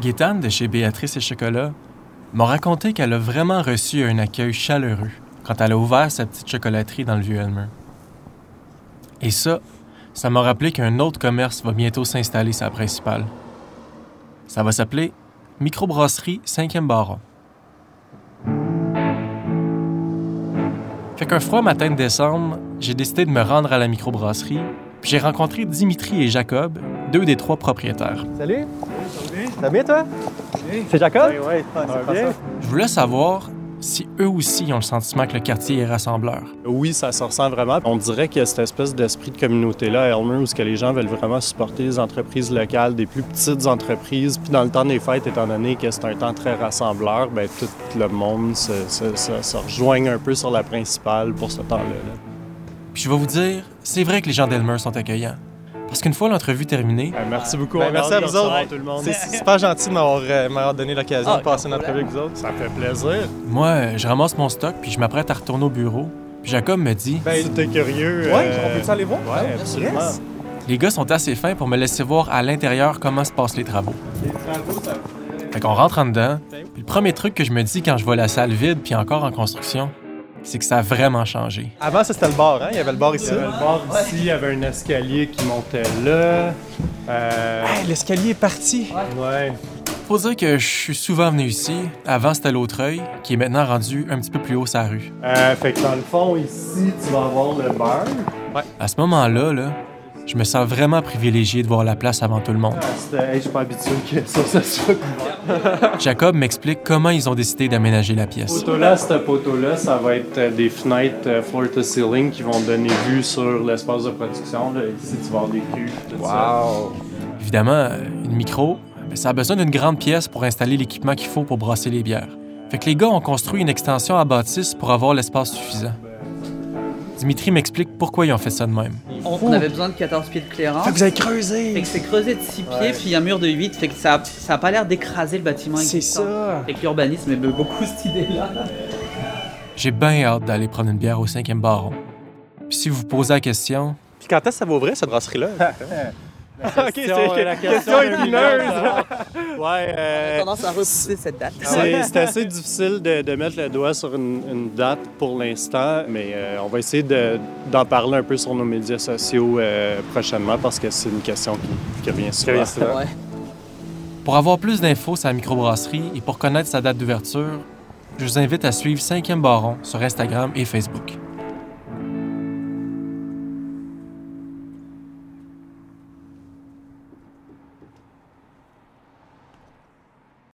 Gaétane de chez Béatrice et Chocolat m'a raconté qu'elle a vraiment reçu un accueil chaleureux quand elle a ouvert sa petite chocolaterie dans le Vieux-Elmer. Et ça, ça m'a rappelé qu'un autre commerce va bientôt s'installer sa principale. Ça va s'appeler Microbrasserie 5e Baron. Fait qu'un froid matin de décembre, j'ai décidé de me rendre à la microbrasserie, puis j'ai rencontré Dimitri et Jacob, deux des trois propriétaires. Salut! Ça va bien, toi? C'est Jacob? Oui, oui, ça va bien. Je voulais savoir si eux aussi ont le sentiment que le quartier est rassembleur. Oui, ça se ressent vraiment. On dirait qu'il y a cette espèce d'esprit de communauté-là à Elmer où ce que les gens veulent vraiment supporter les entreprises locales, des plus petites entreprises. Puis dans le temps des fêtes, étant donné que c'est un temps très rassembleur, ben tout le monde se, se, se, se rejoigne un peu sur la principale pour ce temps-là. là. Puis je vais vous dire, c'est vrai que les gens d'Elmer sont accueillants. Parce qu'une fois l'entrevue terminée, Ben, merci beaucoup. Ben, merci à vous autres. tout le monde. C'est c'est super gentil de m'avoir euh, m'avoir donné l'occasion Ah, de passer notre entrevue avec vous autres. Ça fait plaisir. moi, euh, je ramasse mon stock puis je m'apprête à retourner au bureau. Puis Jacob me dit, Ben, si t'es curieux. ouais, euh, on peut-tu aller voir? Ouais, absolument. Yes. les gars sont assez fins pour me laisser voir à l'intérieur comment se passent les travaux. Fait qu'on rentre en dedans. Puis le premier truc que je me dis quand je vois la salle vide puis encore en construction, c'est que ça a vraiment changé. Avant, ça, c'était le bar, hein? Il y avait le bar Il y ici. avait le bar ici, il y avait un escalier qui montait là. Euh, Hey, l'escalier est parti. ouais. Faut dire que je suis souvent venu ici. Avant, c'était l'Autreuil, qui est maintenant rendu un petit peu plus haut sa rue. Euh, fait que dans le fond, ici, tu vas avoir le bar. À ce moment-là, là, je me sens vraiment privilégié de voir la place avant tout le monde. Ah, c'était- hey, je suis pas habitué que ça, ça soit. Jacob m'explique comment ils ont décidé d'aménager la pièce. poteau-là, ce poteau-là, ça va être euh, des fenêtres euh, floor to ceiling qui vont donner vue sur l'espace de production. Là. Ici, tu vas avoir des cuves, tout ça. Wow. Évidemment, euh, une micro, ben, ça a besoin d'une grande pièce pour installer l'équipement qu'il faut pour brasser les bières. Fait que les gars ont construit une extension à bâtisse pour avoir l'espace suffisant. Dimitri m'explique pourquoi ils ont fait ça de même. On, on avait besoin de 14 pieds de clearance. Fait que vous avez Fait creusé. que c'est creusé de 6 pieds, puis un mur de 8, fait que ça, a- ça a pas l'air d'écraser le bâtiment C'est ça. Fait que l'urbanisme aime beaucoup cette idée-là. J'ai bien hâte d'aller prendre une bière au cinquième baron. Puis si vous vous posez la question, Puis quand est-ce que ça va ouvrir, cette brasserie-là? ok, question- c'est la question, question épineuse. Ouais, euh, tendance à repousser cette date. c'est c'est assez difficile de, de mettre le doigt sur une, une date pour l'instant, mais euh, on va essayer de- d'en parler un peu sur nos médias sociaux euh, prochainement parce que c'est une question qui, qui revient souvent. revient souvent. Ouais. pour avoir plus d'infos sur la microbrasserie et pour connaître sa date d'ouverture, je vous invite à suivre 5e Baron sur Instagram et Facebook.